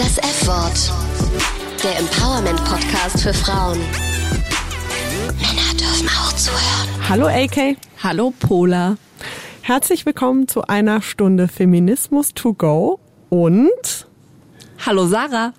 Das F-Wort. Der Empowerment-Podcast für Frauen. Männer dürfen auch zuhören. Hallo AK. Hallo Pola. Herzlich willkommen zu einer Stunde Feminismus to go und Hallo Sarah.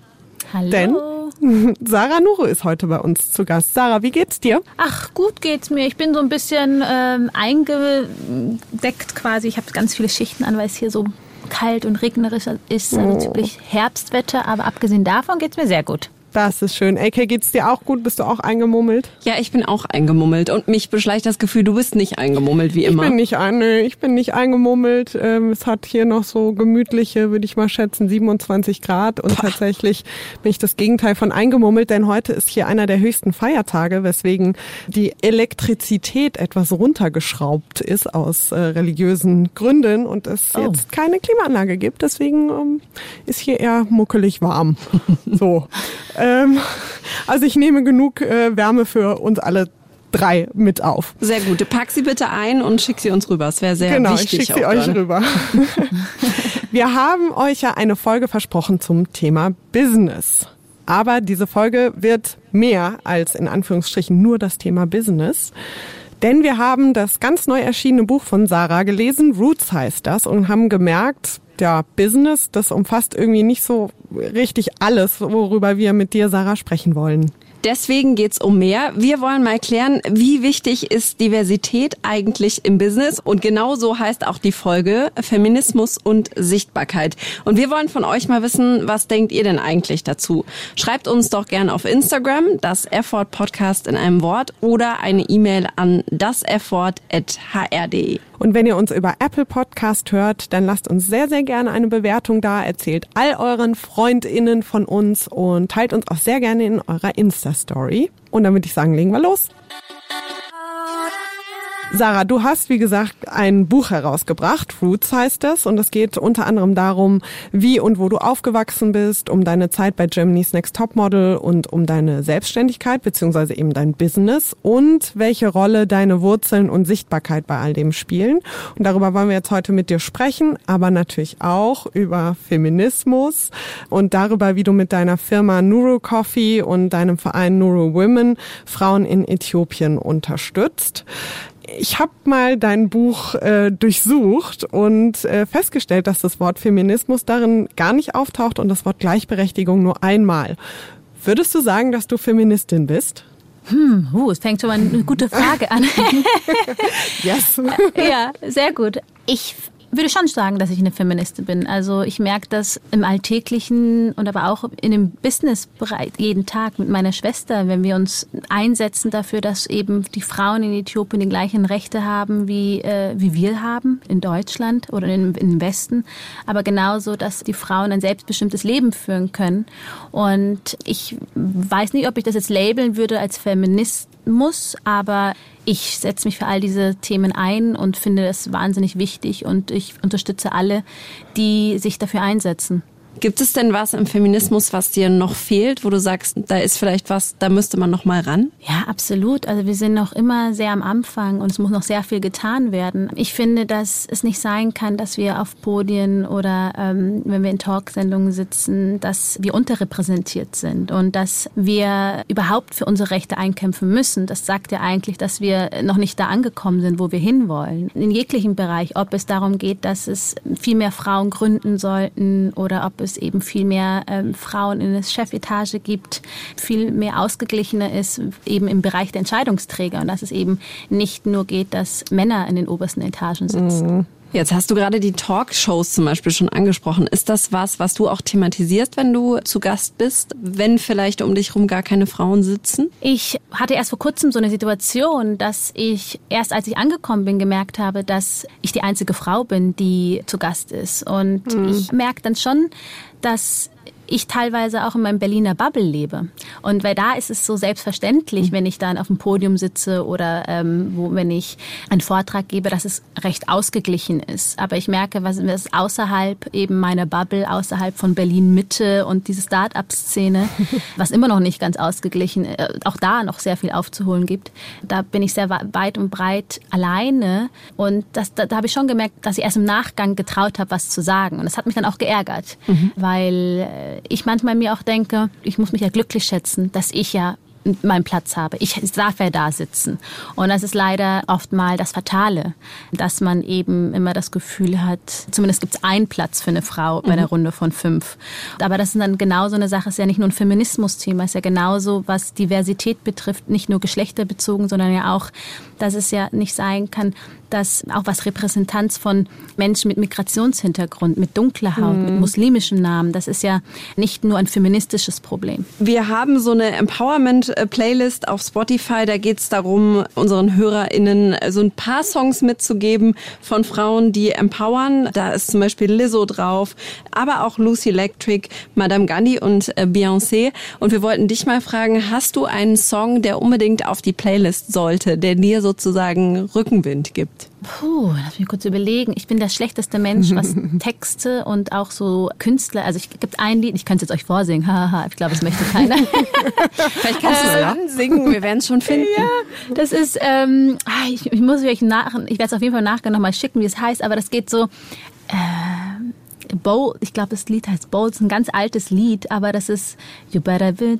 Hallo. Denn Sarah Nuru ist heute bei uns zu Gast. Sarah, wie geht's dir? Ach, gut geht's mir. Ich bin so ein bisschen ähm, eingedeckt quasi. Ich habe ganz viele Schichten an, weil es hier so kalt und regnerisch ist. Also ziemlich Herbstwetter. Aber abgesehen davon geht's mir sehr gut. Das ist schön. AK, geht's dir auch gut? Bist du auch eingemummelt? Ja, ich bin auch eingemummelt und mich beschleicht das Gefühl, du bist nicht eingemummelt wie immer. Ich bin nicht, ein, nee, ich bin nicht eingemummelt. Ähm, es hat hier noch so gemütliche, würde ich mal schätzen, 27 Grad und Pah. tatsächlich bin ich das Gegenteil von eingemummelt, denn heute ist hier einer der höchsten Feiertage, weswegen die Elektrizität etwas runtergeschraubt ist aus äh, religiösen Gründen und es oh. jetzt keine Klimaanlage gibt. Deswegen ähm, ist hier eher muckelig warm. so. Ähm, also ich nehme genug äh, Wärme für uns alle drei mit auf. Sehr gut. Pack sie bitte ein und schick sie uns rüber. Es wäre sehr genau, wichtig. Genau, ich schicke sie euch dann. rüber. Wir haben euch ja eine Folge versprochen zum Thema Business. Aber diese Folge wird mehr als in Anführungsstrichen nur das Thema Business. Denn wir haben das ganz neu erschienene Buch von Sarah gelesen, Roots heißt das, und haben gemerkt, ja, Business, das umfasst irgendwie nicht so richtig alles, worüber wir mit dir, Sarah, sprechen wollen. Deswegen geht's um mehr. Wir wollen mal klären, wie wichtig ist Diversität eigentlich im Business? Und genau so heißt auch die Folge Feminismus und Sichtbarkeit. Und wir wollen von euch mal wissen, was denkt ihr denn eigentlich dazu? Schreibt uns doch gerne auf Instagram, das Effort Podcast in einem Wort oder eine E-Mail an daseffort.hr.de. Und wenn ihr uns über Apple Podcast hört, dann lasst uns sehr, sehr gerne eine Bewertung da. Erzählt all euren FreundInnen von uns und teilt uns auch sehr gerne in eurer Insta-Story. Und dann würde ich sagen, legen wir los. Sarah, du hast, wie gesagt, ein Buch herausgebracht. Roots heißt es. Und es geht unter anderem darum, wie und wo du aufgewachsen bist, um deine Zeit bei Germany's Next Topmodel und um deine Selbstständigkeit beziehungsweise eben dein Business und welche Rolle deine Wurzeln und Sichtbarkeit bei all dem spielen. Und darüber wollen wir jetzt heute mit dir sprechen, aber natürlich auch über Feminismus und darüber, wie du mit deiner Firma Nuru Coffee und deinem Verein Nuru Women Frauen in Äthiopien unterstützt ich habe mal dein Buch äh, durchsucht und äh, festgestellt, dass das Wort Feminismus darin gar nicht auftaucht und das Wort Gleichberechtigung nur einmal. Würdest du sagen, dass du Feministin bist? Hm, uh, es fängt schon mal eine gute Frage an. yes. ja, sehr gut. Ich würde schon sagen, dass ich eine Feministin bin. Also ich merke das im Alltäglichen und aber auch in dem Businessbereich jeden Tag mit meiner Schwester, wenn wir uns einsetzen dafür, dass eben die Frauen in Äthiopien die gleichen Rechte haben, wie, äh, wie wir haben in Deutschland oder in, im Westen. Aber genauso, dass die Frauen ein selbstbestimmtes Leben führen können. Und ich weiß nicht, ob ich das jetzt labeln würde als Feminismus, aber ich setze mich für all diese Themen ein und finde es wahnsinnig wichtig und ich unterstütze alle, die sich dafür einsetzen. Gibt es denn was im Feminismus, was dir noch fehlt, wo du sagst, da ist vielleicht was, da müsste man noch mal ran? Ja, absolut. Also wir sind noch immer sehr am Anfang und es muss noch sehr viel getan werden. Ich finde, dass es nicht sein kann, dass wir auf Podien oder ähm, wenn wir in Talksendungen sitzen, dass wir unterrepräsentiert sind und dass wir überhaupt für unsere Rechte einkämpfen müssen. Das sagt ja eigentlich, dass wir noch nicht da angekommen sind, wo wir hinwollen. In jeglichem Bereich, ob es darum geht, dass es viel mehr Frauen gründen sollten oder ob es eben viel mehr ähm, Frauen in der Chefetage gibt, viel mehr ausgeglichener ist, eben im Bereich der Entscheidungsträger und dass es eben nicht nur geht, dass Männer in den obersten Etagen sitzen. Mhm. Jetzt hast du gerade die Talkshows zum Beispiel schon angesprochen. Ist das was, was du auch thematisierst, wenn du zu Gast bist, wenn vielleicht um dich herum gar keine Frauen sitzen? Ich hatte erst vor kurzem so eine Situation, dass ich erst als ich angekommen bin gemerkt habe, dass ich die einzige Frau bin, die zu Gast ist. Und mhm. ich merke dann schon, dass ich teilweise auch in meinem Berliner Bubble lebe. Und weil da ist es so selbstverständlich, mhm. wenn ich dann auf dem Podium sitze oder ähm, wo, wenn ich einen Vortrag gebe, dass es recht ausgeglichen ist. Aber ich merke, was, was außerhalb eben meiner Bubble, außerhalb von Berlin Mitte und diese Start-up-Szene, was immer noch nicht ganz ausgeglichen, äh, auch da noch sehr viel aufzuholen gibt, da bin ich sehr weit und breit alleine. Und das, da, da habe ich schon gemerkt, dass ich erst im Nachgang getraut habe, was zu sagen. Und das hat mich dann auch geärgert, mhm. weil äh, ich manchmal mir auch denke, ich muss mich ja glücklich schätzen, dass ich ja meinen Platz habe. Ich darf ja da sitzen. Und das ist leider oft mal das Fatale, dass man eben immer das Gefühl hat, zumindest gibt es einen Platz für eine Frau bei mhm. Runde von fünf. Aber das ist dann genauso eine Sache, ist ja nicht nur ein Feminismus-Thema, ist ja genauso, was Diversität betrifft, nicht nur geschlechterbezogen, sondern ja auch, dass es ja nicht sein kann, dass auch was Repräsentanz von Menschen mit Migrationshintergrund, mit dunkler Haut, mhm. mit muslimischem Namen, das ist ja nicht nur ein feministisches Problem. Wir haben so eine Empowerment-Playlist auf Spotify, da geht es darum, unseren HörerInnen so ein paar Songs mitzugeben von Frauen, die empowern. Da ist zum Beispiel Lizzo drauf, aber auch Lucy Electric, Madame Gandhi und äh, Beyoncé. Und wir wollten dich mal fragen, hast du einen Song, der unbedingt auf die Playlist sollte, der dir sozusagen Rückenwind gibt? Puh, lass mich kurz überlegen. Ich bin der schlechteste Mensch, was Texte und auch so Künstler. Also es gibt ein Lied, ich könnte es jetzt euch vorsingen. Haha, ich glaube, es möchte keiner. Vielleicht kannst du es ja? singen, wir werden es schon finden. Ja, das ist, ähm, ah, ich, ich muss euch nach, ich werde es auf jeden Fall nachher nochmal schicken, wie es heißt, aber das geht so, äh, Bowl, ich glaube, das Lied heißt Bowl, ist ein ganz altes Lied, aber das ist You Better Be.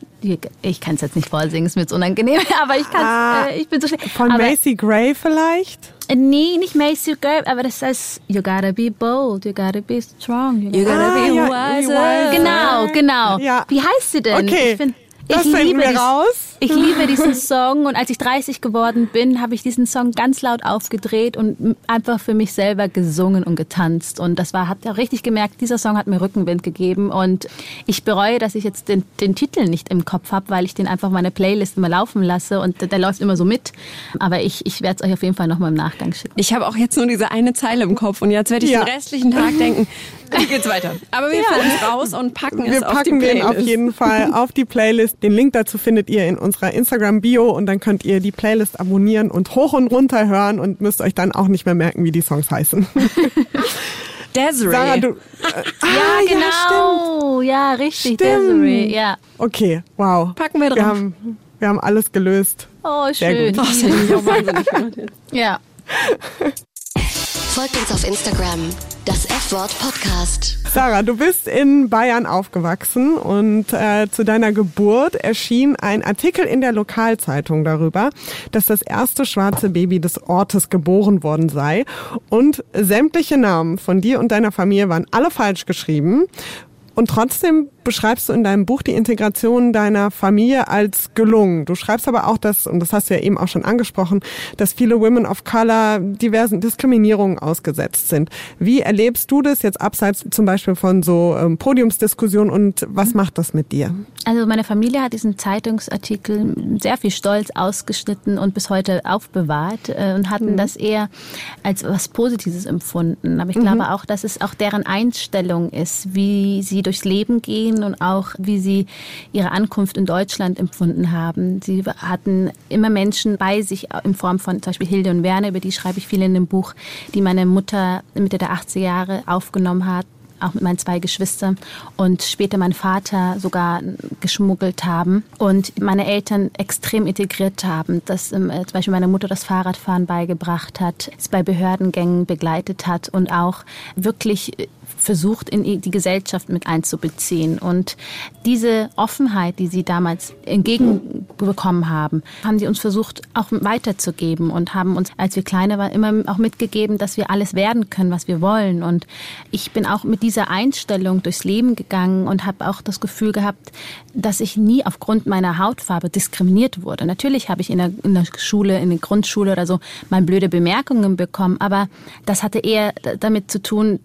Ich kann es jetzt nicht vorsingen, ist mir jetzt unangenehm, aber ich kann ah, äh, ich bin so schlecht. Von aber, Macy Gray vielleicht? Äh, nee, nicht Macy Gray, aber das heißt You gotta be bold, you gotta be strong, you gotta, you gotta ah, be ja, wiser. Genau, genau. Ja. Wie heißt sie denn? Okay. Das ich finden wir dies, raus. Ich liebe diesen Song und als ich 30 geworden bin, habe ich diesen Song ganz laut aufgedreht und einfach für mich selber gesungen und getanzt. Und das war, hat ja richtig gemerkt, dieser Song hat mir Rückenwind gegeben und ich bereue, dass ich jetzt den, den Titel nicht im Kopf habe, weil ich den einfach meine Playlist immer laufen lasse und der, der läuft immer so mit. Aber ich, ich werde es euch auf jeden Fall nochmal im Nachgang schicken. Ich habe auch jetzt nur diese eine Zeile im Kopf und jetzt werde ich ja. den restlichen Tag denken, wie geht's weiter? Aber wir ja. finden es raus und packen wir es auf die Playlist. Wir packen den auf jeden Fall auf die Playlist. Den Link dazu findet ihr in unserer Instagram-Bio und dann könnt ihr die Playlist abonnieren und hoch und runter hören und müsst euch dann auch nicht mehr merken, wie die Songs heißen. Desiree. Sarah, du, äh, ah, ja, genau. Ja, ja richtig. Stimmt. Desiree, ja. Okay, wow. Packen wir drauf. Wir haben, wir haben alles gelöst. Oh, schön. Sehr gut. Oh, ja. Folgt uns auf Instagram, das F-Wort Podcast. Sarah, du bist in Bayern aufgewachsen und äh, zu deiner Geburt erschien ein Artikel in der Lokalzeitung darüber, dass das erste schwarze Baby des Ortes geboren worden sei und sämtliche Namen von dir und deiner Familie waren alle falsch geschrieben. Und trotzdem beschreibst du in deinem Buch die Integration deiner Familie als gelungen. Du schreibst aber auch, dass, und das hast du ja eben auch schon angesprochen, dass viele Women of Color diversen Diskriminierungen ausgesetzt sind. Wie erlebst du das jetzt abseits zum Beispiel von so ähm, Podiumsdiskussionen und was mhm. macht das mit dir? Also meine Familie hat diesen Zeitungsartikel sehr viel Stolz ausgeschnitten und bis heute aufbewahrt äh, und hatten mhm. das eher als was Positives empfunden. Aber ich mhm. glaube auch, dass es auch deren Einstellung ist, wie sie durchs Leben gehen Berlin und auch wie sie ihre Ankunft in Deutschland empfunden haben. Sie hatten immer Menschen bei sich in Form von zum Beispiel Hilde und Werner, über die schreibe ich viel in dem Buch, die meine Mutter Mitte der 80er Jahre aufgenommen hat auch mit meinen zwei Geschwistern und später mein Vater sogar geschmuggelt haben und meine Eltern extrem integriert haben, dass ähm, zum Beispiel meine Mutter das Fahrradfahren beigebracht hat, es bei Behördengängen begleitet hat und auch wirklich versucht, in die Gesellschaft mit einzubeziehen. Und diese Offenheit, die sie damals entgegenbekommen haben, haben sie uns versucht auch weiterzugeben und haben uns, als wir kleiner waren, immer auch mitgegeben, dass wir alles werden können, was wir wollen. Und ich bin auch mit dieser Einstellung durchs Leben gegangen und habe auch das Gefühl gehabt, dass ich nie aufgrund meiner Hautfarbe diskriminiert wurde. Natürlich habe ich in der, in der Schule, in der Grundschule oder so mal blöde Bemerkungen bekommen, aber das hatte eher damit zu tun,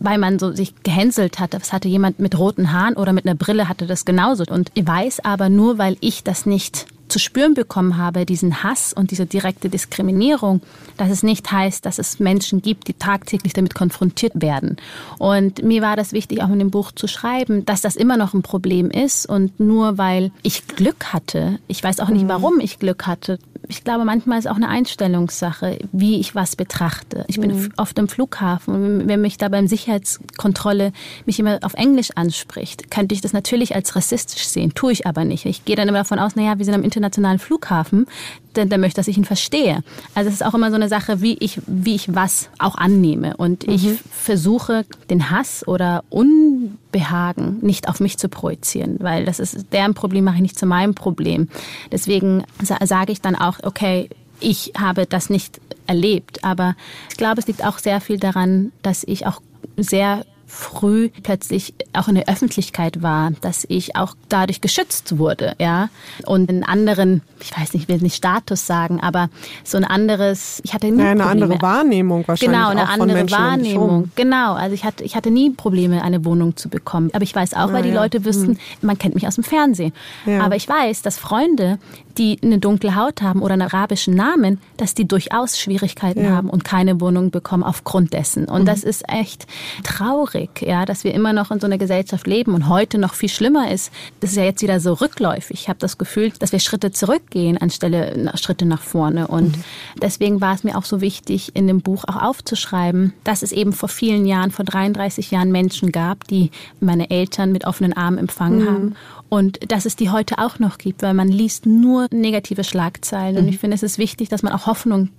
weil man so sich gehänselt hat. Das hatte jemand mit roten Haaren oder mit einer Brille hatte das genauso. Und ich weiß aber nur, weil ich das nicht zu spüren bekommen habe, diesen Hass und diese direkte Diskriminierung, dass es nicht heißt, dass es Menschen gibt, die tagtäglich damit konfrontiert werden. Und mir war das wichtig, auch in dem Buch zu schreiben, dass das immer noch ein Problem ist und nur weil ich Glück hatte, ich weiß auch nicht, mhm. warum ich Glück hatte, ich glaube, manchmal ist auch eine Einstellungssache, wie ich was betrachte. Ich bin mhm. oft im Flughafen und wenn mich da beim Sicherheitskontrolle mich immer auf Englisch anspricht, könnte ich das natürlich als rassistisch sehen, tue ich aber nicht. Ich gehe dann immer davon aus, naja, wir sind am internationalen Flughafen, der, der möchte, dass ich ihn verstehe. Also es ist auch immer so eine Sache, wie ich, wie ich was auch annehme. Und mhm. ich versuche, den Hass oder Unbehagen nicht auf mich zu projizieren, weil das ist deren Problem, mache ich nicht zu meinem Problem. Deswegen sage ich dann auch, okay, ich habe das nicht erlebt, aber ich glaube, es liegt auch sehr viel daran, dass ich auch sehr früh plötzlich auch in der Öffentlichkeit war, dass ich auch dadurch geschützt wurde, ja. Und einen anderen, ich weiß nicht, ich will nicht Status sagen, aber so ein anderes, ich hatte nie ja, eine Probleme. andere Wahrnehmung wahrscheinlich. Genau, eine andere Wahrnehmung. Genau, also ich hatte, ich hatte nie Probleme, eine Wohnung zu bekommen. Aber ich weiß auch, weil ja, die Leute wüssten, hm. man kennt mich aus dem Fernsehen. Ja. Aber ich weiß, dass Freunde, die eine dunkle Haut haben oder einen arabischen Namen, dass die durchaus Schwierigkeiten ja. haben und keine Wohnung bekommen aufgrund dessen. Und mhm. das ist echt traurig, ja, dass wir immer noch in so einer Gesellschaft leben und heute noch viel schlimmer ist. Das ist ja jetzt wieder so rückläufig. Ich habe das Gefühl, dass wir Schritte zurückgehen anstelle Schritte nach vorne. Und mhm. deswegen war es mir auch so wichtig, in dem Buch auch aufzuschreiben, dass es eben vor vielen Jahren, vor 33 Jahren Menschen gab, die meine Eltern mit offenen Armen empfangen mhm. haben und dass es die heute auch noch gibt, weil man liest nur negative Schlagzeilen. Mhm. Und ich finde, es ist wichtig, dass man auch Hoffnung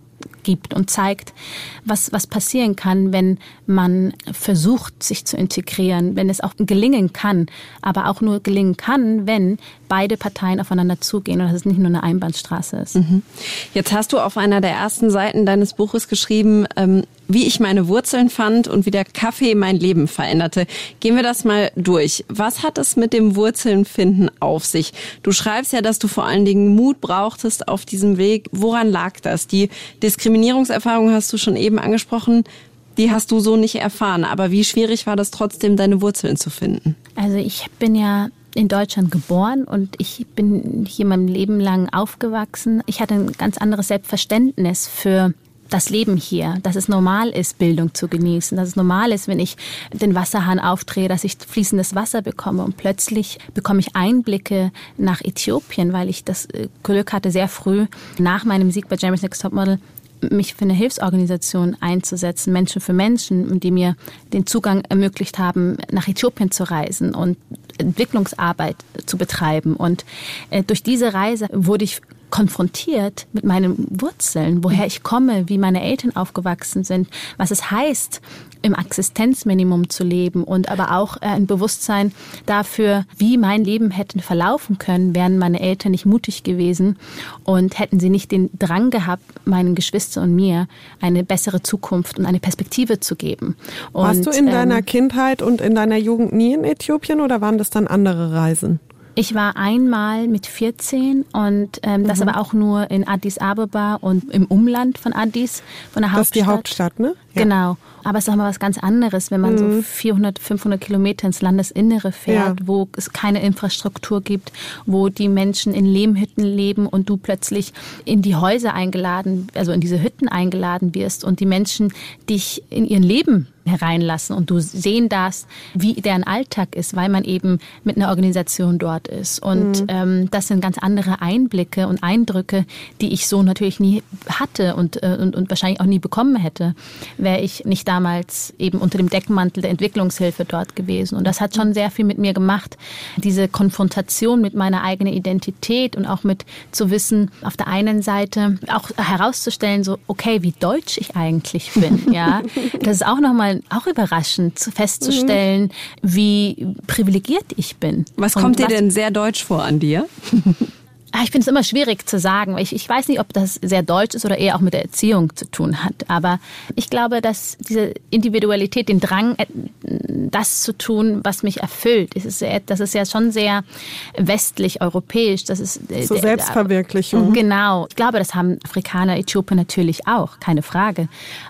gibt und zeigt, was, was passieren kann, wenn man versucht, sich zu integrieren, wenn es auch gelingen kann, aber auch nur gelingen kann, wenn beide Parteien aufeinander zugehen und dass es nicht nur eine Einbahnstraße ist. Mhm. Jetzt hast du auf einer der ersten Seiten deines Buches geschrieben, ähm, wie ich meine Wurzeln fand und wie der Kaffee mein Leben veränderte. Gehen wir das mal durch. Was hat es mit dem Wurzelnfinden auf sich? Du schreibst ja, dass du vor allen Dingen Mut brauchtest auf diesem Weg. Woran lag das? Die Diskriminierungserfahrung hast du schon eben angesprochen. Die hast du so nicht erfahren. Aber wie schwierig war das trotzdem, deine Wurzeln zu finden? Also ich bin ja in Deutschland geboren und ich bin hier mein Leben lang aufgewachsen. Ich hatte ein ganz anderes Selbstverständnis für das Leben hier, dass es normal ist, Bildung zu genießen, dass es normal ist, wenn ich den Wasserhahn aufdrehe, dass ich fließendes Wasser bekomme. Und plötzlich bekomme ich Einblicke nach Äthiopien, weil ich das äh, Glück hatte, sehr früh nach meinem Sieg bei Jeremy's Next Topmodel mich für eine Hilfsorganisation einzusetzen, Menschen für Menschen, die mir den Zugang ermöglicht haben, nach Äthiopien zu reisen und Entwicklungsarbeit zu betreiben. Und äh, durch diese Reise wurde ich konfrontiert mit meinen Wurzeln, woher ich komme, wie meine Eltern aufgewachsen sind, was es heißt, im Existenzminimum zu leben und aber auch äh, ein Bewusstsein dafür, wie mein Leben hätte verlaufen können, wären meine Eltern nicht mutig gewesen und hätten sie nicht den Drang gehabt, meinen Geschwistern und mir eine bessere Zukunft und eine Perspektive zu geben. Und, Warst du in ähm, deiner Kindheit und in deiner Jugend nie in Äthiopien oder waren das dann andere Reisen? Ich war einmal mit 14 und ähm, das mhm. aber auch nur in Addis Abeba und im Umland von Addis, von der Hauptstadt. Das ist die Hauptstadt, ne? Ja. Genau. Aber es ist auch mal was ganz anderes, wenn man mhm. so 400, 500 Kilometer ins Landesinnere fährt, ja. wo es keine Infrastruktur gibt, wo die Menschen in Lehmhütten leben und du plötzlich in die Häuser eingeladen, also in diese Hütten eingeladen wirst und die Menschen dich in ihren Leben hereinlassen und du sehen darfst, wie deren Alltag ist, weil man eben mit einer Organisation dort ist. Und mhm. ähm, das sind ganz andere Einblicke und Eindrücke, die ich so natürlich nie hatte und, äh, und, und wahrscheinlich auch nie bekommen hätte, wäre ich nicht damals eben unter dem Deckmantel der Entwicklungshilfe dort gewesen. Und das hat schon sehr viel mit mir gemacht. Diese Konfrontation mit meiner eigenen Identität und auch mit zu wissen, auf der einen Seite auch herauszustellen, so, okay, wie deutsch ich eigentlich bin, ja. Das ist auch nochmal auch überraschend festzustellen, mhm. wie privilegiert ich bin. Was kommt dir denn sehr deutsch vor an dir? Ah, ich finde es immer schwierig zu sagen. Ich, ich weiß nicht, ob das sehr deutsch ist oder eher auch mit der Erziehung zu tun hat. Aber ich glaube, dass diese Individualität, den Drang, äh, das zu tun, was mich erfüllt, das ist, das ist ja schon sehr westlich, europäisch. Das ist äh, so Selbstverwirklichung. Genau. Ich glaube, das haben Afrikaner, Äthiopen natürlich auch, keine Frage.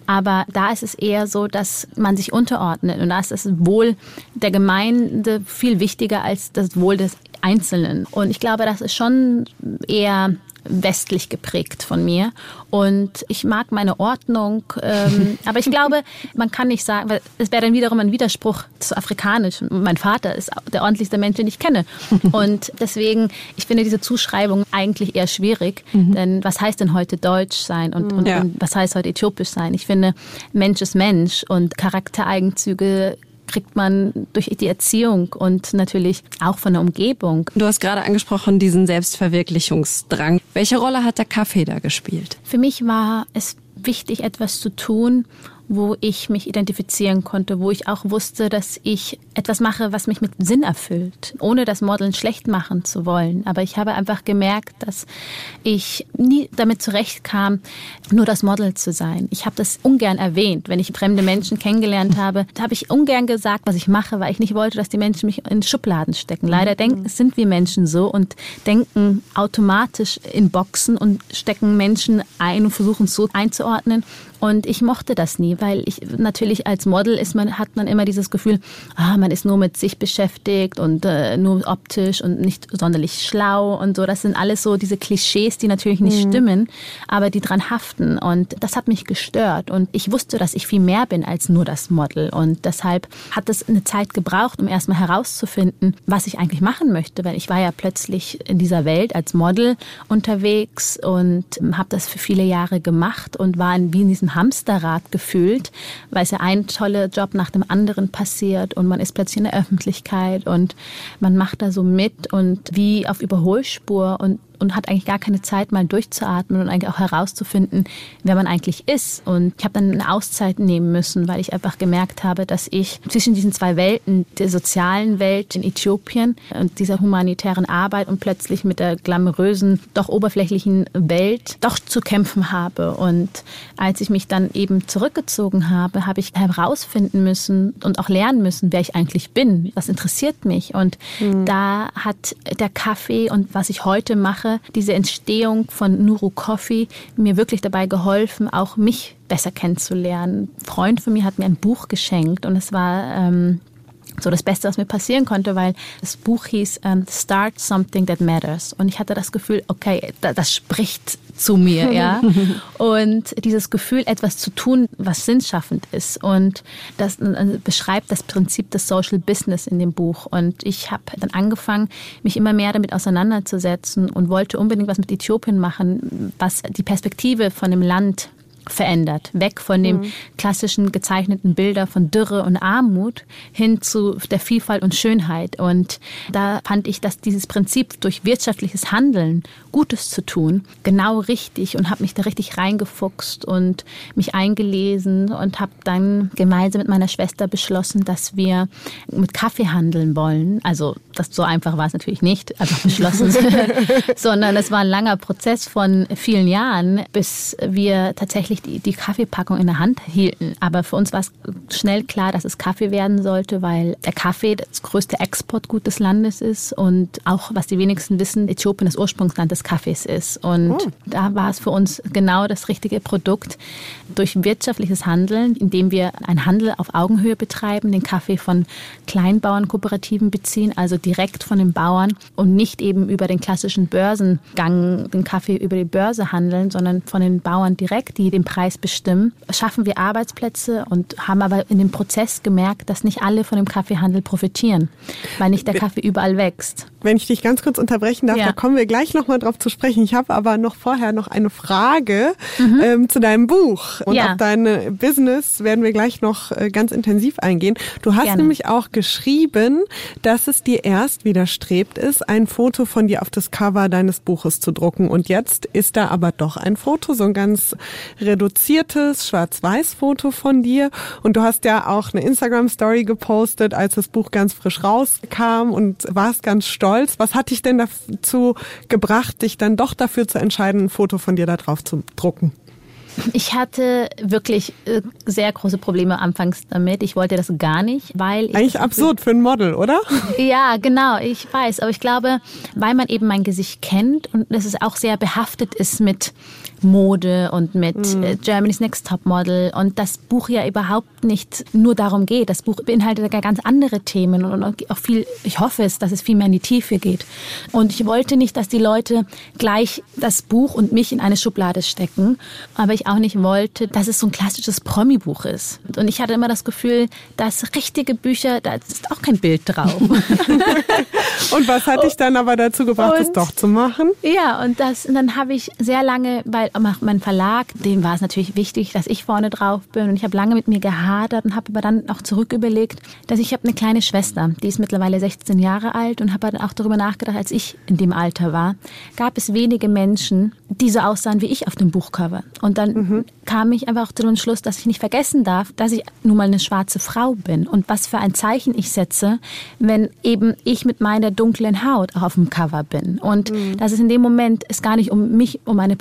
Aber da ist es eher so, dass man sich unterordnet. Und da ist das Wohl der Gemeinde viel wichtiger als das Wohl des Einzelnen. Und ich glaube, das ist schon eher westlich geprägt von mir. Und ich mag meine Ordnung. Ähm, aber ich glaube, man kann nicht sagen, weil es wäre dann wiederum ein Widerspruch zu afrikanisch. Mein Vater ist der ordentlichste Mensch, den ich kenne. Und deswegen, ich finde diese Zuschreibung eigentlich eher schwierig. Mhm. Denn was heißt denn heute Deutsch sein und, und, ja. und was heißt heute Äthiopisch sein? Ich finde, Mensch ist Mensch und Charaktereigenzüge kriegt man durch die Erziehung und natürlich auch von der Umgebung. Du hast gerade angesprochen, diesen Selbstverwirklichungsdrang. Welche Rolle hat der Kaffee da gespielt? Für mich war es wichtig, etwas zu tun, wo ich mich identifizieren konnte, wo ich auch wusste, dass ich etwas mache, was mich mit Sinn erfüllt, ohne das Modeln schlecht machen zu wollen. Aber ich habe einfach gemerkt, dass ich nie damit zurechtkam, nur das Model zu sein. Ich habe das ungern erwähnt. Wenn ich fremde Menschen kennengelernt habe, habe ich ungern gesagt, was ich mache, weil ich nicht wollte, dass die Menschen mich in Schubladen stecken. Leider denken, sind wir Menschen so und denken automatisch in Boxen und stecken Menschen ein und versuchen es so einzuordnen. Und ich mochte das nie, weil ich natürlich als Model ist man, hat man immer dieses Gefühl, ah, man ist nur mit sich beschäftigt und äh, nur optisch und nicht sonderlich schlau und so. Das sind alles so diese Klischees, die natürlich nicht mhm. stimmen, aber die dran haften. Und das hat mich gestört. Und ich wusste, dass ich viel mehr bin als nur das Model. Und deshalb hat es eine Zeit gebraucht, um erstmal herauszufinden, was ich eigentlich machen möchte, weil ich war ja plötzlich in dieser Welt als Model unterwegs und habe das für viele Jahre gemacht und war wie in diesem Hamsterrad gefühlt, weil es ja ein toller Job nach dem anderen passiert und man ist plötzlich in der Öffentlichkeit und man macht da so mit und wie auf Überholspur und und hat eigentlich gar keine Zeit, mal durchzuatmen und eigentlich auch herauszufinden, wer man eigentlich ist. Und ich habe dann eine Auszeit nehmen müssen, weil ich einfach gemerkt habe, dass ich zwischen diesen zwei Welten, der sozialen Welt in Äthiopien und dieser humanitären Arbeit und plötzlich mit der glamourösen, doch oberflächlichen Welt doch zu kämpfen habe. Und als ich mich dann eben zurückgezogen habe, habe ich herausfinden müssen und auch lernen müssen, wer ich eigentlich bin. Was interessiert mich? Und mhm. da hat der Kaffee und was ich heute mache, Sache, diese Entstehung von Nuru Coffee, mir wirklich dabei geholfen, auch mich besser kennenzulernen. Ein Freund von mir hat mir ein Buch geschenkt und es war ähm, so das Beste, was mir passieren konnte, weil das Buch hieß um, ähm, Start Something That Matters. Und ich hatte das Gefühl, okay, das spricht zu mir, ja. Und dieses Gefühl, etwas zu tun, was sinnschaffend ist. Und das äh, beschreibt das Prinzip des Social Business in dem Buch. Und ich habe dann angefangen, mich immer mehr damit auseinanderzusetzen und wollte unbedingt was mit Äthiopien machen, was die Perspektive von dem Land verändert. Weg von dem mhm. klassischen gezeichneten Bilder von Dürre und Armut hin zu der Vielfalt und Schönheit. Und da fand ich, dass dieses Prinzip durch wirtschaftliches Handeln Gutes zu tun genau richtig und habe mich da richtig reingefuchst und mich eingelesen und habe dann gemeinsam mit meiner Schwester beschlossen, dass wir mit Kaffee handeln wollen. Also das so einfach war es natürlich nicht, einfach beschlossen, sondern es war ein langer Prozess von vielen Jahren, bis wir tatsächlich wirklich die, die Kaffeepackung in der Hand hielten. Aber für uns war es schnell klar, dass es Kaffee werden sollte, weil der Kaffee das größte Exportgut des Landes ist und auch, was die wenigsten wissen, Äthiopien das Ursprungsland des Kaffees ist. Und oh. da war es für uns genau das richtige Produkt durch wirtschaftliches Handeln, indem wir einen Handel auf Augenhöhe betreiben, den Kaffee von Kleinbauernkooperativen beziehen, also direkt von den Bauern und nicht eben über den klassischen Börsengang den Kaffee über die Börse handeln, sondern von den Bauern direkt, die den Preis bestimmen, schaffen wir Arbeitsplätze und haben aber in dem Prozess gemerkt, dass nicht alle von dem Kaffeehandel profitieren, weil nicht der Kaffee überall wächst. Wenn ich dich ganz kurz unterbrechen darf, ja. da kommen wir gleich nochmal drauf zu sprechen. Ich habe aber noch vorher noch eine Frage mhm. ähm, zu deinem Buch und ja. auf dein Business werden wir gleich noch äh, ganz intensiv eingehen. Du hast Gerne. nämlich auch geschrieben, dass es dir erst widerstrebt ist, ein Foto von dir auf das Cover deines Buches zu drucken und jetzt ist da aber doch ein Foto, so ein ganz reduziertes Schwarz-Weiß-Foto von dir und du hast ja auch eine Instagram-Story gepostet, als das Buch ganz frisch rauskam und warst ganz stolz. Was hat dich denn dazu gebracht, dich dann doch dafür zu entscheiden, ein Foto von dir da drauf zu drucken? Ich hatte wirklich äh, sehr große Probleme anfangs damit. Ich wollte das gar nicht, weil eigentlich absurd für ein Model, oder? Ja, genau. Ich weiß, aber ich glaube, weil man eben mein Gesicht kennt und es auch sehr behaftet ist mit Mode und mit mhm. Germany's Next Top Model und das Buch ja überhaupt nicht nur darum geht. Das Buch beinhaltet ganz andere Themen und auch viel, ich hoffe es, dass es viel mehr in die Tiefe geht. Und ich wollte nicht, dass die Leute gleich das Buch und mich in eine Schublade stecken, aber ich auch nicht wollte, dass es so ein klassisches Promi-Buch ist. Und ich hatte immer das Gefühl, dass richtige Bücher, da ist auch kein Bild drauf. und was hat dich dann aber dazu gebracht, und, das doch zu machen? Ja, und das, und dann habe ich sehr lange, weil mein Verlag, dem war es natürlich wichtig, dass ich vorne drauf bin. Und ich habe lange mit mir gehadert und habe aber dann auch zurück überlegt, dass ich habe eine kleine Schwester, die ist mittlerweile 16 Jahre alt und habe dann auch darüber nachgedacht, als ich in dem Alter war, gab es wenige Menschen, die so aussahen wie ich auf dem Buchcover. Und dann mhm. kam ich einfach zu dem Schluss, dass ich nicht vergessen darf, dass ich nun mal eine schwarze Frau bin und was für ein Zeichen ich setze, wenn eben ich mit meiner dunklen Haut auf dem Cover bin. Und mhm. dass es in dem Moment es gar nicht um mich, um meine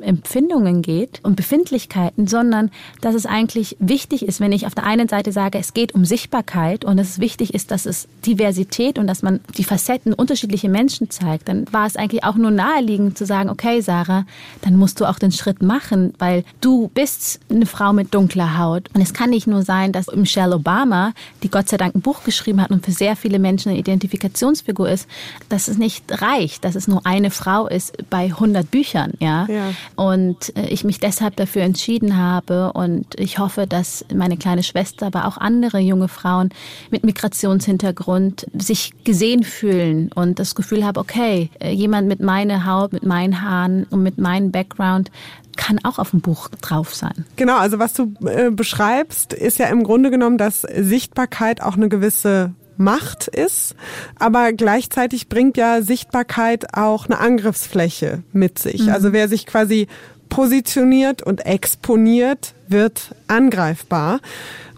Empfindungen geht und Befindlichkeiten, sondern dass es eigentlich wichtig ist, wenn ich auf der einen Seite sage, es geht um Sichtbarkeit und es wichtig ist, dass es Diversität und dass man die Facetten unterschiedliche Menschen zeigt, dann war es eigentlich auch nur naheliegend zu sagen, okay, Sarah, dann musst du auch den Schritt machen, weil du bist eine Frau mit dunkler Haut. Und es kann nicht nur sein, dass Michelle Obama, die Gott sei Dank ein Buch geschrieben hat und für sehr viele Menschen eine Identifikationsfigur ist, dass es nicht reicht, dass es nur eine Frau ist bei 100 Büchern, ja. ja. Und äh, ich mich deshalb dafür entschieden habe und ich hoffe, dass meine kleine Schwester, aber auch andere junge Frauen mit Migrationshintergrund sich gesehen fühlen und das Gefühl haben, okay, äh, jemand mit meiner Haut, mit meinen Haaren und mit meinem Background kann auch auf dem Buch drauf sein. Genau, also was du äh, beschreibst, ist ja im Grunde genommen, dass Sichtbarkeit auch eine gewisse Macht ist, aber gleichzeitig bringt ja Sichtbarkeit auch eine Angriffsfläche mit sich. Mhm. Also wer sich quasi positioniert und exponiert, wird angreifbar.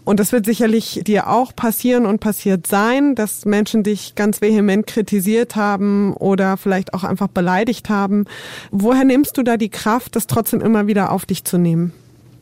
Und das wird sicherlich dir auch passieren und passiert sein, dass Menschen dich ganz vehement kritisiert haben oder vielleicht auch einfach beleidigt haben. Woher nimmst du da die Kraft, das trotzdem immer wieder auf dich zu nehmen?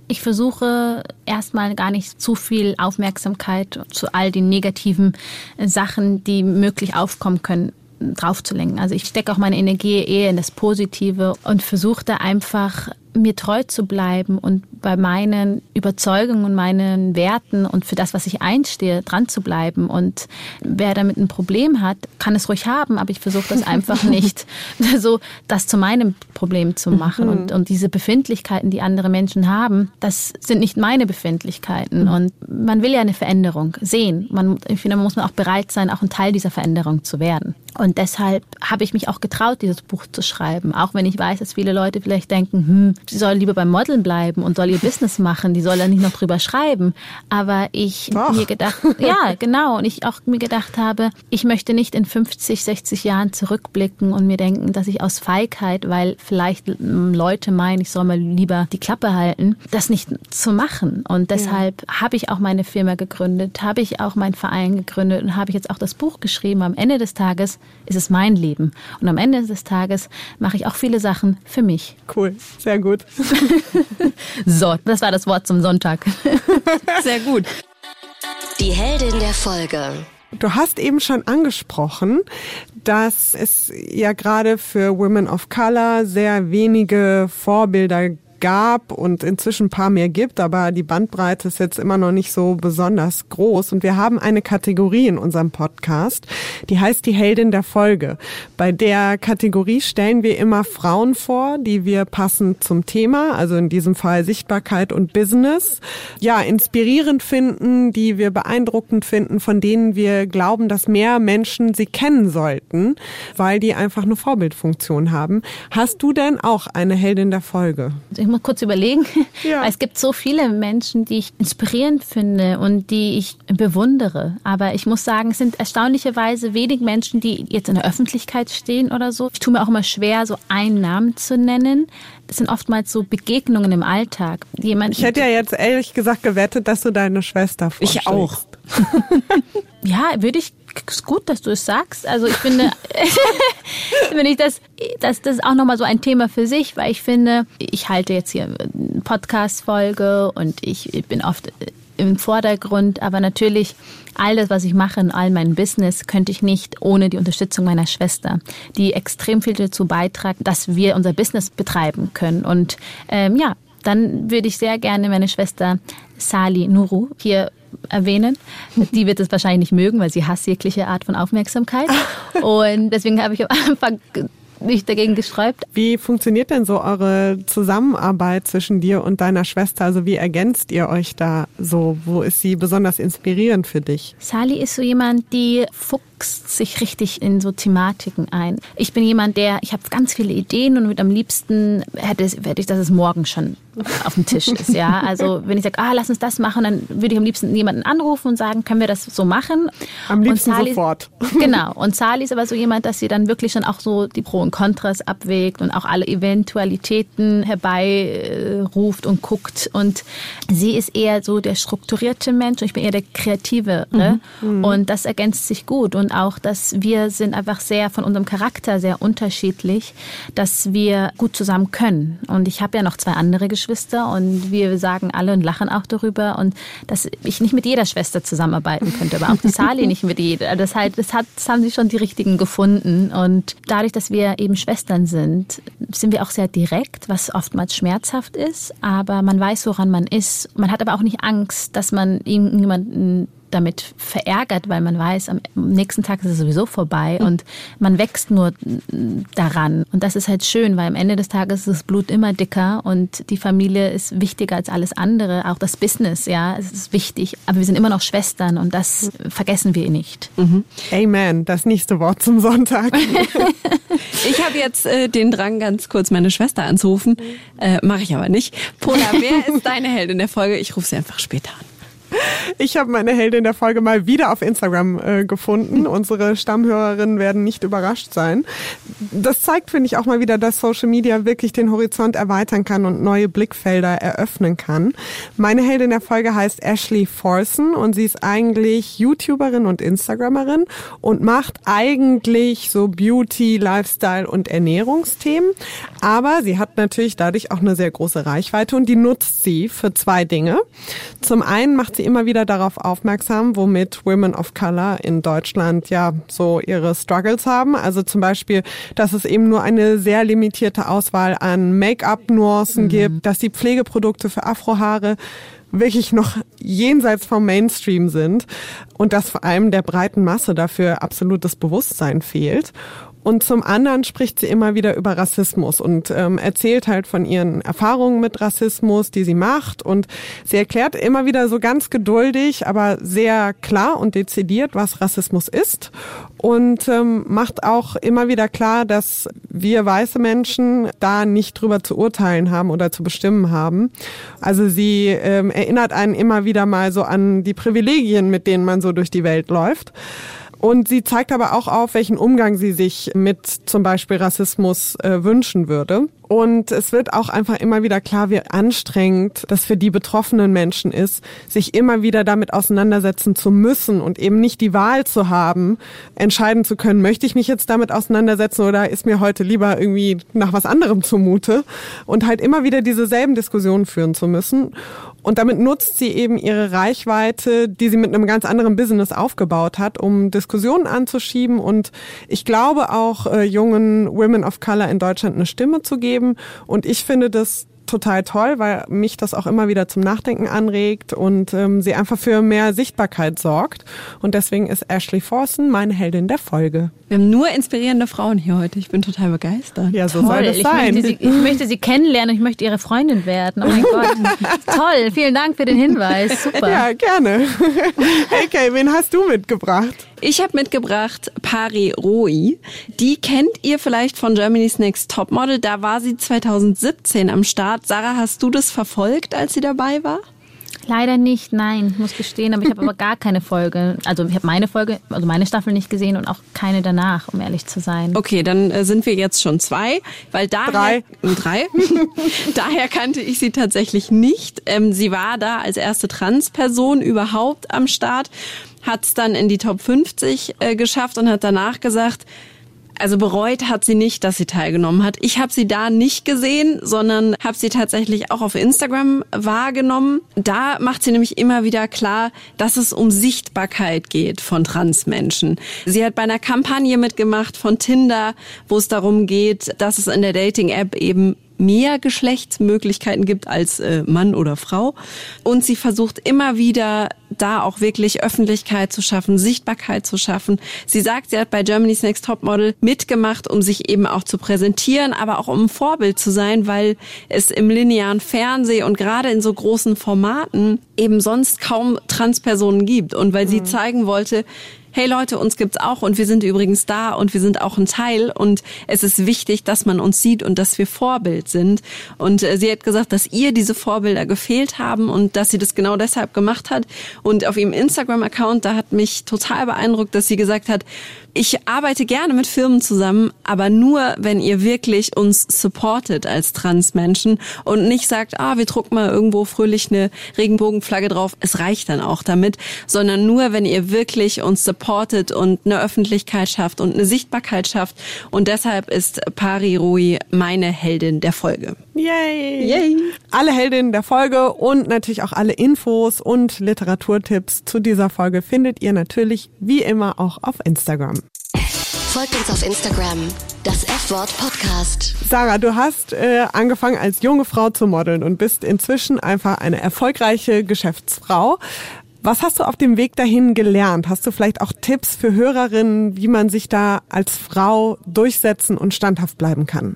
Ich versuche erstmal gar nicht zu viel Aufmerksamkeit zu all den negativen Sachen, die möglich aufkommen können, draufzulenken. Also ich stecke auch meine Energie eher in das Positive und versuche da einfach mir treu zu bleiben und bei meinen Überzeugungen und meinen Werten und für das, was ich einstehe, dran zu bleiben. Und wer damit ein Problem hat, kann es ruhig haben, aber ich versuche das einfach nicht so, das zu meinem Problem zu machen. Und, und diese Befindlichkeiten, die andere Menschen haben, das sind nicht meine Befindlichkeiten. Und man will ja eine Veränderung sehen. Man, ich finde, man muss man auch bereit sein, auch ein Teil dieser Veränderung zu werden. Und deshalb habe ich mich auch getraut, dieses Buch zu schreiben. Auch wenn ich weiß, dass viele Leute vielleicht denken, hm, sie soll lieber beim Modeln bleiben und soll ihr Business machen, die soll da nicht noch drüber schreiben. Aber ich Ach. mir gedacht, ja, genau. Und ich auch mir gedacht habe, ich möchte nicht in 50, 60 Jahren zurückblicken und mir denken, dass ich aus Feigheit, weil vielleicht Leute meinen, ich soll mal lieber die Klappe halten, das nicht zu machen. Und deshalb ja. habe ich auch meine Firma gegründet, habe ich auch meinen Verein gegründet und habe ich jetzt auch das Buch geschrieben. Am Ende des Tages ist es mein Leben. Und am Ende des Tages mache ich auch viele Sachen für mich. Cool, sehr gut. so, das war das Wort zum Sonntag. Sehr gut. Die Heldin der Folge. Du hast eben schon angesprochen, dass es ja gerade für Women of Color sehr wenige Vorbilder gab und inzwischen ein paar mehr gibt, aber die Bandbreite ist jetzt immer noch nicht so besonders groß. Und wir haben eine Kategorie in unserem Podcast, die heißt die Heldin der Folge. Bei der Kategorie stellen wir immer Frauen vor, die wir passend zum Thema, also in diesem Fall Sichtbarkeit und Business, ja, inspirierend finden, die wir beeindruckend finden, von denen wir glauben, dass mehr Menschen sie kennen sollten, weil die einfach eine Vorbildfunktion haben. Hast du denn auch eine Heldin der Folge? Ich muss kurz überlegen, ja. weil es gibt so viele Menschen, die ich inspirierend finde und die ich bewundere. Aber ich muss sagen, es sind erstaunlicherweise wenig Menschen, die jetzt in der Öffentlichkeit stehen oder so. Ich tue mir auch immer schwer, so einen Namen zu nennen. Das sind oftmals so Begegnungen im Alltag. Jemand, ich hätte ja jetzt ehrlich gesagt gewettet, dass du deine Schwester vorstellst. Ich auch. ja, würde ich ist gut, dass du es sagst. Also ich finde, finde ich das, das, das ist auch nochmal so ein Thema für sich, weil ich finde, ich halte jetzt hier eine Podcast-Folge und ich, bin oft im Vordergrund, aber natürlich all das, was ich mache in all meinem Business, könnte ich nicht ohne die Unterstützung meiner Schwester, die extrem viel dazu beiträgt, dass wir unser Business betreiben können. Und ähm, ja, dann würde ich sehr gerne meine Schwester Sali Nuru hier erwähnen. Die wird es wahrscheinlich nicht mögen, weil sie hasst jegliche Art von Aufmerksamkeit. Und deswegen habe ich am Anfang mich dagegen gesträubt. Wie funktioniert denn so eure Zusammenarbeit zwischen dir und deiner Schwester? Also wie ergänzt ihr euch da so? Wo ist sie besonders inspirierend für dich? Sally ist so jemand, die wächst sich richtig in so Thematiken ein. Ich bin jemand, der, ich habe ganz viele Ideen und mit am liebsten hätte, hätte ich, dass es morgen schon auf dem Tisch ist. Ja, also wenn ich sage, ah, lass uns das machen, dann würde ich am liebsten jemanden anrufen und sagen, können wir das so machen? Am liebsten Sali, sofort. Genau. Und Sali ist aber so jemand, dass sie dann wirklich schon auch so die Pro und Kontras abwägt und auch alle Eventualitäten herbeiruft und guckt. Und sie ist eher so der strukturierte Mensch und ich bin eher der kreativere. Mhm. Und das ergänzt sich gut. Und auch, dass wir sind einfach sehr von unserem Charakter sehr unterschiedlich, dass wir gut zusammen können. Und ich habe ja noch zwei andere Geschwister und wir sagen alle und lachen auch darüber und dass ich nicht mit jeder Schwester zusammenarbeiten könnte, aber auch die Sali nicht mit jeder. Das, heißt, das, hat, das haben sie schon die richtigen gefunden. Und dadurch, dass wir eben Schwestern sind, sind wir auch sehr direkt, was oftmals schmerzhaft ist. Aber man weiß, woran man ist. Man hat aber auch nicht Angst, dass man irgendjemanden damit verärgert, weil man weiß, am nächsten Tag ist es sowieso vorbei und man wächst nur daran. Und das ist halt schön, weil am Ende des Tages ist das Blut immer dicker und die Familie ist wichtiger als alles andere. Auch das Business, ja, es ist wichtig. Aber wir sind immer noch Schwestern und das vergessen wir nicht. Mhm. Amen. Das nächste Wort zum Sonntag. ich habe jetzt äh, den Drang, ganz kurz meine Schwester anzurufen. Äh, Mache ich aber nicht. Pola, wer ist deine Heldin der Folge? Ich rufe sie einfach später an. Ich habe meine Heldin der Folge mal wieder auf Instagram äh, gefunden. Unsere Stammhörerinnen werden nicht überrascht sein. Das zeigt, finde ich, auch mal wieder, dass Social Media wirklich den Horizont erweitern kann und neue Blickfelder eröffnen kann. Meine Heldin der Folge heißt Ashley Forson und sie ist eigentlich YouTuberin und Instagrammerin und macht eigentlich so Beauty, Lifestyle und Ernährungsthemen. Aber sie hat natürlich dadurch auch eine sehr große Reichweite und die nutzt sie für zwei Dinge. Zum einen macht sie immer wieder darauf aufmerksam, womit Women of Color in Deutschland ja so ihre Struggles haben. Also zum Beispiel, dass es eben nur eine sehr limitierte Auswahl an Make-up-Nuancen mhm. gibt, dass die Pflegeprodukte für Afrohaare wirklich noch jenseits vom Mainstream sind und dass vor allem der breiten Masse dafür absolutes Bewusstsein fehlt. Und zum anderen spricht sie immer wieder über Rassismus und ähm, erzählt halt von ihren Erfahrungen mit Rassismus, die sie macht. Und sie erklärt immer wieder so ganz geduldig, aber sehr klar und dezidiert, was Rassismus ist. Und ähm, macht auch immer wieder klar, dass wir weiße Menschen da nicht drüber zu urteilen haben oder zu bestimmen haben. Also sie ähm, erinnert einen immer wieder mal so an die Privilegien, mit denen man so durch die Welt läuft. Und sie zeigt aber auch auf, welchen Umgang sie sich mit zum Beispiel Rassismus äh, wünschen würde. Und es wird auch einfach immer wieder klar, wie anstrengend das für die betroffenen Menschen ist, sich immer wieder damit auseinandersetzen zu müssen und eben nicht die Wahl zu haben, entscheiden zu können, möchte ich mich jetzt damit auseinandersetzen oder ist mir heute lieber irgendwie nach was anderem zumute und halt immer wieder diese selben Diskussionen führen zu müssen. Und damit nutzt sie eben ihre Reichweite, die sie mit einem ganz anderen Business aufgebaut hat, um Diskussionen anzuschieben und ich glaube auch äh, jungen Women of Color in Deutschland eine Stimme zu geben. Und ich finde das total toll, weil mich das auch immer wieder zum Nachdenken anregt und ähm, sie einfach für mehr Sichtbarkeit sorgt. Und deswegen ist Ashley Forson meine Heldin der Folge. Wir haben nur inspirierende Frauen hier heute. Ich bin total begeistert. Ja, so Toll. soll das sein. Ich möchte, sie, ich möchte sie kennenlernen. Ich möchte ihre Freundin werden. Oh mein Gott. Toll. Vielen Dank für den Hinweis. Super. Ja, gerne. Okay, wen hast du mitgebracht? Ich habe mitgebracht Pari Roi. Die kennt ihr vielleicht von Germany's Next Topmodel. Da war sie 2017 am Start. Sarah, hast du das verfolgt, als sie dabei war? Leider nicht, nein, ich muss gestehen, aber ich habe aber gar keine Folge. Also ich habe meine Folge, also meine Staffel nicht gesehen und auch keine danach, um ehrlich zu sein. Okay, dann äh, sind wir jetzt schon zwei, weil daher drei, drei. daher kannte ich sie tatsächlich nicht. Ähm, sie war da als erste Transperson überhaupt am Start, hat es dann in die Top 50 äh, geschafft und hat danach gesagt, also bereut hat sie nicht, dass sie teilgenommen hat. Ich habe sie da nicht gesehen, sondern habe sie tatsächlich auch auf Instagram wahrgenommen. Da macht sie nämlich immer wieder klar, dass es um Sichtbarkeit geht von Transmenschen. Sie hat bei einer Kampagne mitgemacht von Tinder, wo es darum geht, dass es in der Dating-App eben mehr Geschlechtsmöglichkeiten gibt als äh, Mann oder Frau. Und sie versucht immer wieder da auch wirklich Öffentlichkeit zu schaffen, Sichtbarkeit zu schaffen. Sie sagt, sie hat bei Germany's Next Topmodel mitgemacht, um sich eben auch zu präsentieren, aber auch um ein Vorbild zu sein, weil es im linearen Fernsehen und gerade in so großen Formaten eben sonst kaum Transpersonen gibt. Und weil sie mhm. zeigen wollte, hey Leute, uns gibt's auch und wir sind übrigens da und wir sind auch ein Teil und es ist wichtig, dass man uns sieht und dass wir Vorbild sind. Und äh, sie hat gesagt, dass ihr diese Vorbilder gefehlt haben und dass sie das genau deshalb gemacht hat. Und auf ihrem Instagram-Account, da hat mich total beeindruckt, dass sie gesagt hat, ich arbeite gerne mit Firmen zusammen, aber nur, wenn ihr wirklich uns supportet als Transmenschen und nicht sagt, ah, wir drucken mal irgendwo fröhlich eine Regenbogenflagge drauf. Es reicht dann auch damit, sondern nur, wenn ihr wirklich uns supportet und eine Öffentlichkeit schafft und eine Sichtbarkeit schafft. Und deshalb ist Pari Rui meine Heldin der Folge. Yay! Yay! Alle Heldinnen der Folge und natürlich auch alle Infos und Literaturtipps zu dieser Folge findet ihr natürlich wie immer auch auf Instagram. Folgt uns auf Instagram, das F-Wort Podcast. Sarah, du hast äh, angefangen als junge Frau zu modeln und bist inzwischen einfach eine erfolgreiche Geschäftsfrau. Was hast du auf dem Weg dahin gelernt? Hast du vielleicht auch Tipps für Hörerinnen, wie man sich da als Frau durchsetzen und standhaft bleiben kann?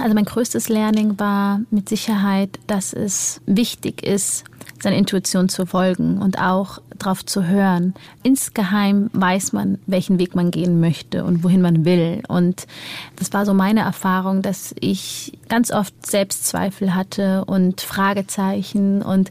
Also mein größtes Learning war mit Sicherheit, dass es wichtig ist, seiner Intuition zu folgen und auch darauf zu hören. Insgeheim weiß man, welchen Weg man gehen möchte und wohin man will. Und das war so meine Erfahrung, dass ich ganz oft Selbstzweifel hatte und Fragezeichen und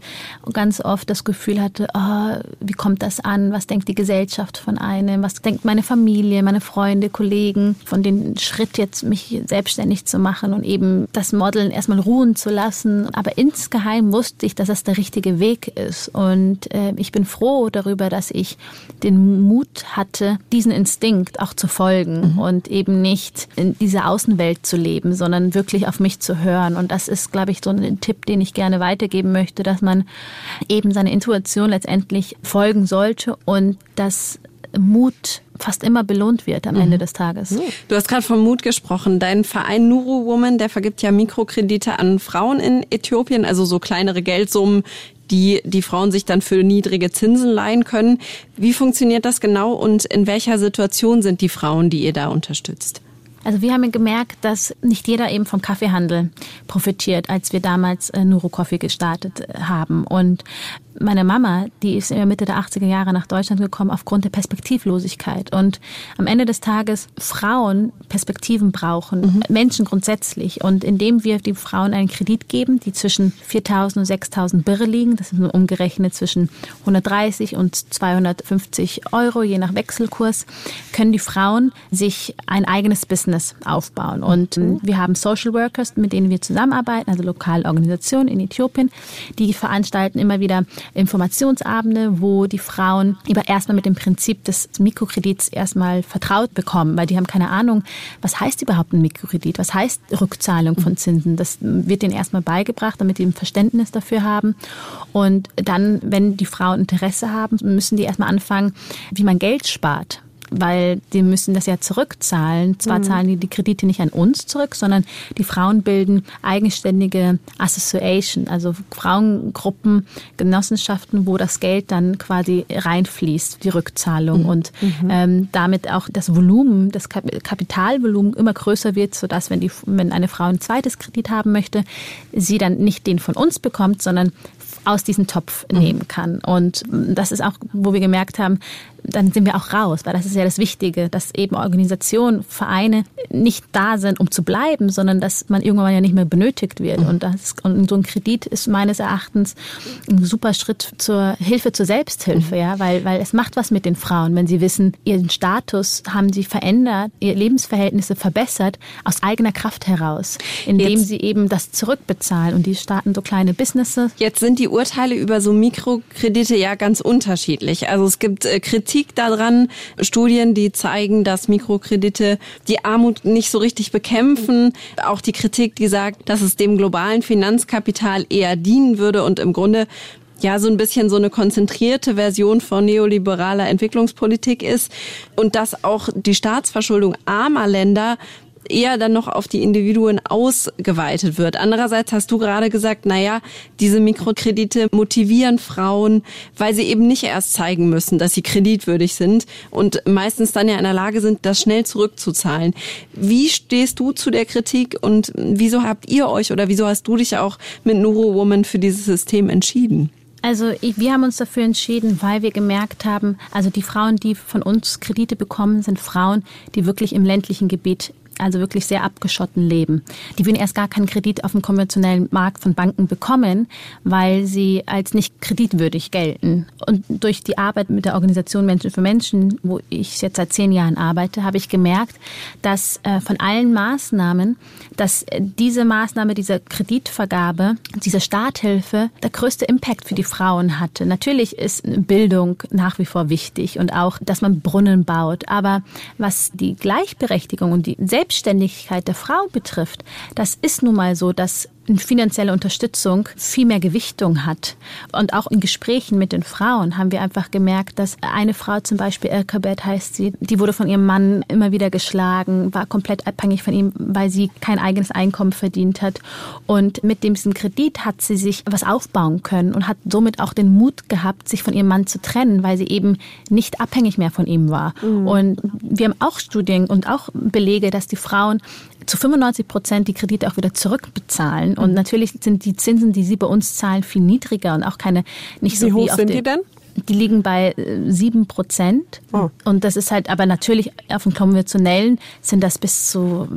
ganz oft das Gefühl hatte, oh, wie kommt das an? Was denkt die Gesellschaft von einem? Was denkt meine Familie, meine Freunde, Kollegen von dem Schritt jetzt mich selbstständig zu machen und eben das Modeln erstmal ruhen zu lassen. Aber insgeheim wusste ich, dass das der richtige Weg ist. Und äh, ich bin froh, froh darüber, dass ich den Mut hatte, diesen Instinkt auch zu folgen mhm. und eben nicht in dieser Außenwelt zu leben, sondern wirklich auf mich zu hören. Und das ist, glaube ich, so ein Tipp, den ich gerne weitergeben möchte, dass man eben seiner Intuition letztendlich folgen sollte und dass Mut fast immer belohnt wird am mhm. Ende des Tages. Du hast gerade von Mut gesprochen. Dein Verein Nuru Woman, der vergibt ja Mikrokredite an Frauen in Äthiopien, also so kleinere Geldsummen, die die Frauen sich dann für niedrige Zinsen leihen können. Wie funktioniert das genau und in welcher Situation sind die Frauen, die ihr da unterstützt? Also wir haben gemerkt, dass nicht jeder eben vom Kaffeehandel profitiert, als wir damals äh, Nuro Coffee gestartet äh, haben. Und meine Mama, die ist in der Mitte der 80er Jahre nach Deutschland gekommen aufgrund der Perspektivlosigkeit. Und am Ende des Tages Frauen Perspektiven brauchen, mhm. Menschen grundsätzlich. Und indem wir den Frauen einen Kredit geben, die zwischen 4.000 und 6.000 Birre liegen, das ist umgerechnet zwischen 130 und 250 Euro, je nach Wechselkurs, können die Frauen sich ein eigenes Business aufbauen. Und mhm. wir haben Social Workers, mit denen wir zusammenarbeiten, also lokale Organisationen in Äthiopien, die veranstalten immer wieder Informationsabende, wo die Frauen über erstmal mit dem Prinzip des Mikrokredits erstmal vertraut bekommen, weil die haben keine Ahnung, was heißt überhaupt ein Mikrokredit, was heißt Rückzahlung von Zinsen. Das wird denen erstmal beigebracht, damit die ein Verständnis dafür haben. Und dann, wenn die Frauen Interesse haben, müssen die erstmal anfangen, wie man Geld spart weil die müssen das ja zurückzahlen. Zwar mhm. zahlen die die Kredite nicht an uns zurück, sondern die Frauen bilden eigenständige Association, also Frauengruppen, Genossenschaften, wo das Geld dann quasi reinfließt, die Rückzahlung mhm. und mhm. Ähm, damit auch das Volumen, das Kapitalvolumen immer größer wird, sodass wenn die, wenn eine Frau ein zweites Kredit haben möchte, sie dann nicht den von uns bekommt, sondern aus diesem Topf mhm. nehmen kann. Und das ist auch, wo wir gemerkt haben, dann sind wir auch raus, weil das ist ja das Wichtige, dass eben Organisationen, Vereine nicht da sind, um zu bleiben, sondern dass man irgendwann ja nicht mehr benötigt wird. Mhm. Und, das, und so ein Kredit ist meines Erachtens ein super Schritt zur Hilfe zur Selbsthilfe, mhm. ja, weil, weil es macht was mit den Frauen, wenn sie wissen, ihren Status haben sie verändert, ihre Lebensverhältnisse verbessert, aus eigener Kraft heraus, indem Jetzt, sie eben das zurückbezahlen und die starten so kleine Businesses. Jetzt sind die Urteile über so Mikrokredite ja ganz unterschiedlich. Also es gibt äh, Kritik Kritik daran. Studien, die zeigen, dass Mikrokredite die Armut nicht so richtig bekämpfen. Auch die Kritik, die sagt, dass es dem globalen Finanzkapital eher dienen würde und im Grunde ja so ein bisschen so eine konzentrierte Version von neoliberaler Entwicklungspolitik ist und dass auch die Staatsverschuldung armer Länder eher dann noch auf die Individuen ausgeweitet wird. Andererseits hast du gerade gesagt, naja, diese Mikrokredite motivieren Frauen, weil sie eben nicht erst zeigen müssen, dass sie kreditwürdig sind und meistens dann ja in der Lage sind, das schnell zurückzuzahlen. Wie stehst du zu der Kritik und wieso habt ihr euch oder wieso hast du dich auch mit Nuro Woman für dieses System entschieden? Also wir haben uns dafür entschieden, weil wir gemerkt haben, also die Frauen, die von uns Kredite bekommen, sind Frauen, die wirklich im ländlichen Gebiet also wirklich sehr abgeschotten leben. Die würden erst gar keinen Kredit auf dem konventionellen Markt von Banken bekommen, weil sie als nicht kreditwürdig gelten. Und durch die Arbeit mit der Organisation Menschen für Menschen, wo ich jetzt seit zehn Jahren arbeite, habe ich gemerkt, dass äh, von allen Maßnahmen, dass diese Maßnahme, diese Kreditvergabe, diese Starthilfe der größte Impact für die Frauen hatte. Natürlich ist Bildung nach wie vor wichtig und auch, dass man Brunnen baut. Aber was die Gleichberechtigung und die Selbst Selbstständigkeit der Frau betrifft, das ist nun mal so, dass finanzielle Unterstützung viel mehr Gewichtung hat. Und auch in Gesprächen mit den Frauen haben wir einfach gemerkt, dass eine Frau zum Beispiel, Elkabet heißt sie, die wurde von ihrem Mann immer wieder geschlagen, war komplett abhängig von ihm, weil sie kein eigenes Einkommen verdient hat. Und mit diesem Kredit hat sie sich was aufbauen können und hat somit auch den Mut gehabt, sich von ihrem Mann zu trennen, weil sie eben nicht abhängig mehr von ihm war. Mhm. Und wir haben auch Studien und auch Belege, dass die Frauen zu 95 Prozent die Kredite auch wieder zurückbezahlen. Und mhm. natürlich sind die Zinsen, die sie bei uns zahlen, viel niedriger und auch keine nicht so wie hoch wie auf sind die denn? Die liegen bei äh, sieben Prozent. Oh. Und das ist halt, aber natürlich auf dem konventionellen sind das bis zu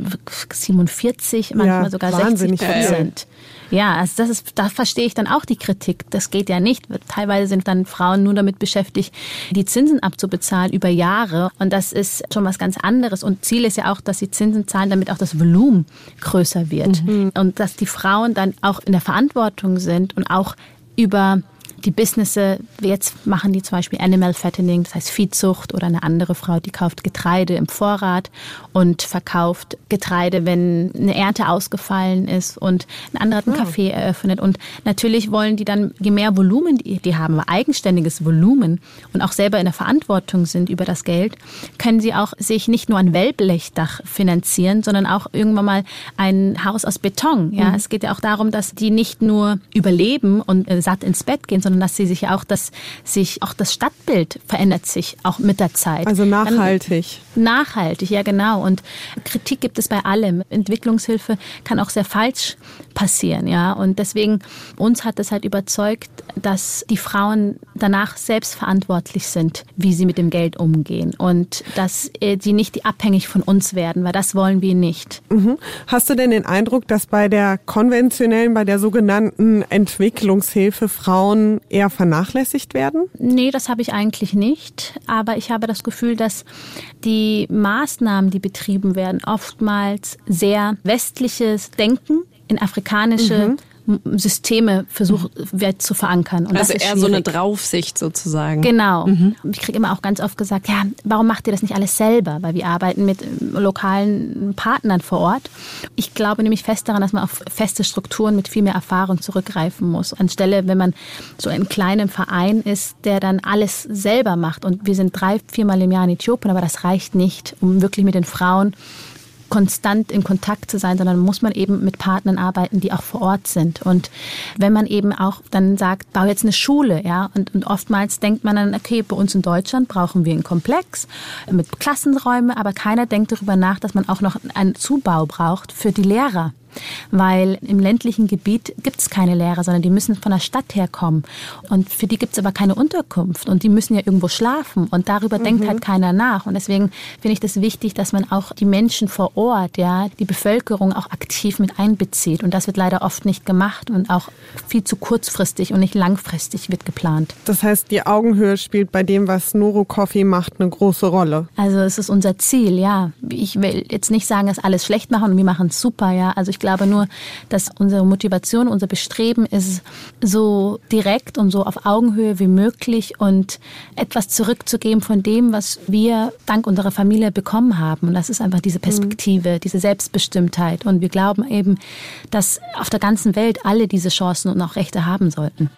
47, manchmal ja, sogar 60 Prozent. Ja, also das ist, da verstehe ich dann auch die Kritik. Das geht ja nicht. Teilweise sind dann Frauen nur damit beschäftigt, die Zinsen abzubezahlen über Jahre. Und das ist schon was ganz anderes. Und Ziel ist ja auch, dass sie Zinsen zahlen, damit auch das Volumen größer wird. Mhm. Und dass die Frauen dann auch in der Verantwortung sind und auch über die Businesse, jetzt machen die zum Beispiel Animal Fattening, das heißt Viehzucht oder eine andere Frau, die kauft Getreide im Vorrat und verkauft Getreide, wenn eine Ernte ausgefallen ist und ein anderer hat ein oh. Café eröffnet. Und natürlich wollen die dann, je mehr Volumen die, die haben, eigenständiges Volumen und auch selber in der Verantwortung sind über das Geld, können sie auch sich nicht nur ein Wellblechdach finanzieren, sondern auch irgendwann mal ein Haus aus Beton. Ja, mhm. es geht ja auch darum, dass die nicht nur überleben und satt ins Bett gehen, sondern dass sie sich auch das, sich auch das Stadtbild verändert sich auch mit der Zeit. Also nachhaltig. Dann, nachhaltig, ja genau. Und Kritik gibt es bei allem. Entwicklungshilfe kann auch sehr falsch passieren, ja. Und deswegen uns hat es halt überzeugt, dass die Frauen danach selbst verantwortlich sind, wie sie mit dem Geld umgehen und dass äh, sie nicht abhängig von uns werden, weil das wollen wir nicht. Mhm. Hast du denn den Eindruck, dass bei der konventionellen, bei der sogenannten Entwicklungshilfe Frauen eher vernachlässigt werden? Nee, das habe ich eigentlich nicht. Aber ich habe das Gefühl, dass die Maßnahmen, die betrieben werden, oftmals sehr westliches Denken in afrikanische mhm. Systeme versucht wird zu verankern. Und also eher schwierig. so eine Draufsicht sozusagen. Genau. Mhm. Ich kriege immer auch ganz oft gesagt, ja, warum macht ihr das nicht alles selber? Weil wir arbeiten mit ähm, lokalen Partnern vor Ort. Ich glaube nämlich fest daran, dass man auf feste Strukturen mit viel mehr Erfahrung zurückgreifen muss. Anstelle, wenn man so ein kleiner Verein ist, der dann alles selber macht. Und wir sind drei, viermal im Jahr in Äthiopien, aber das reicht nicht, um wirklich mit den Frauen konstant in Kontakt zu sein, sondern muss man eben mit Partnern arbeiten, die auch vor Ort sind. Und wenn man eben auch dann sagt, bau jetzt eine Schule, ja, und, und oftmals denkt man dann, okay, bei uns in Deutschland brauchen wir einen Komplex mit Klassenräumen, aber keiner denkt darüber nach, dass man auch noch einen Zubau braucht für die Lehrer weil im ländlichen Gebiet gibt es keine Lehrer, sondern die müssen von der Stadt herkommen. Und für die gibt es aber keine Unterkunft und die müssen ja irgendwo schlafen und darüber mhm. denkt halt keiner nach. Und deswegen finde ich das wichtig, dass man auch die Menschen vor Ort, ja, die Bevölkerung auch aktiv mit einbezieht. Und das wird leider oft nicht gemacht und auch viel zu kurzfristig und nicht langfristig wird geplant. Das heißt, die Augenhöhe spielt bei dem, was Noro Coffee macht, eine große Rolle. Also es ist unser Ziel, ja. Ich will jetzt nicht sagen, dass alles schlecht machen und wir machen es super, ja. Also ich glaube nur, dass unsere Motivation, unser Bestreben ist, so direkt und so auf Augenhöhe wie möglich und etwas zurückzugeben von dem, was wir dank unserer Familie bekommen haben. Und das ist einfach diese Perspektive, mhm. diese Selbstbestimmtheit. Und wir glauben eben, dass auf der ganzen Welt alle diese Chancen und auch Rechte haben sollten.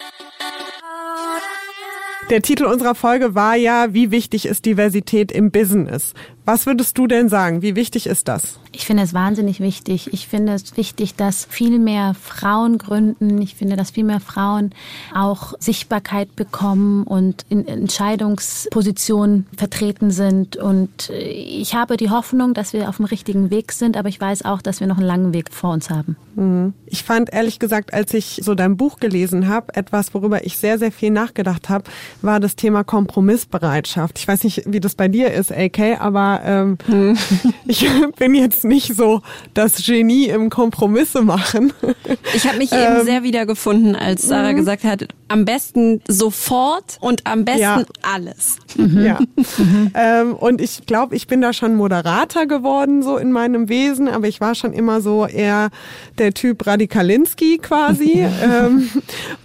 Der Titel unserer Folge war ja, wie wichtig ist Diversität im Business? Was würdest du denn sagen? Wie wichtig ist das? Ich finde es wahnsinnig wichtig. Ich finde es wichtig, dass viel mehr Frauen gründen. Ich finde, dass viel mehr Frauen auch Sichtbarkeit bekommen und in Entscheidungspositionen vertreten sind. Und ich habe die Hoffnung, dass wir auf dem richtigen Weg sind, aber ich weiß auch, dass wir noch einen langen Weg vor uns haben. Mhm. Ich fand ehrlich gesagt, als ich so dein Buch gelesen habe, etwas, worüber ich sehr, sehr viel nachgedacht habe, war das Thema Kompromissbereitschaft. Ich weiß nicht, wie das bei dir ist, AK, aber ähm, hm. ich bin jetzt nicht so das Genie im Kompromisse machen. Ich habe mich eben ähm, sehr wiedergefunden, als Sarah mhm. gesagt hat, am besten sofort und am besten ja. alles. Mhm. Ja. Mhm. Ähm, und ich glaube, ich bin da schon Moderator geworden, so in meinem Wesen, aber ich war schon immer so eher der Typ Radikalinski quasi. ähm,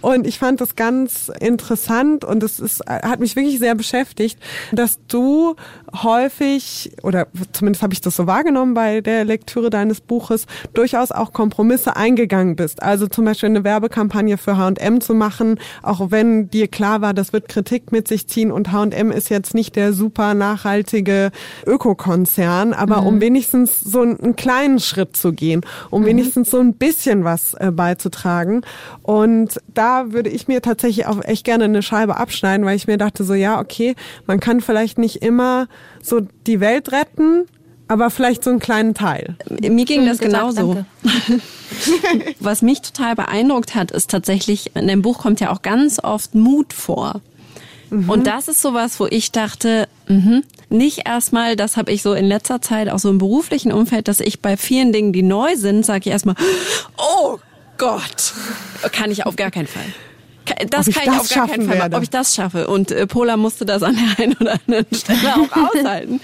und ich fand das ganz interessant und es ist, hat mich wirklich sehr beschäftigt, dass du häufig, oder zumindest habe ich das so wahrgenommen bei der Lektüre deines Buches, durchaus auch Kompromisse eingegangen bist. Also zum Beispiel eine Werbekampagne für H&M zu machen, auch wenn dir klar war, das wird Kritik mit sich ziehen und H&M ist jetzt nicht der super nachhaltige Ökokonzern, aber mhm. um wenigstens so einen, kleinen Schritt zu gehen, um mhm. wenigstens so ein bisschen was äh, beizutragen. Und da würde ich mir tatsächlich auch echt gerne eine Scheibe abschneiden, weil ich mir dachte so, ja, okay, man kann vielleicht nicht immer so die Welt retten, aber vielleicht so einen kleinen Teil. Mir ging das genauso. Was mich total beeindruckt hat, ist tatsächlich, in dem Buch kommt ja auch ganz oft Mut vor. Mhm. Und das ist sowas, wo ich dachte, mh, nicht erstmal, das habe ich so in letzter Zeit auch so im beruflichen Umfeld, dass ich bei vielen Dingen, die neu sind, sage ich erstmal, oh Gott, kann ich auf gar keinen Fall. Das kann ich das auf gar keinen Fall, werde. ob ich das schaffe. Und äh, Pola musste das an der einen oder anderen Stelle auch aushalten.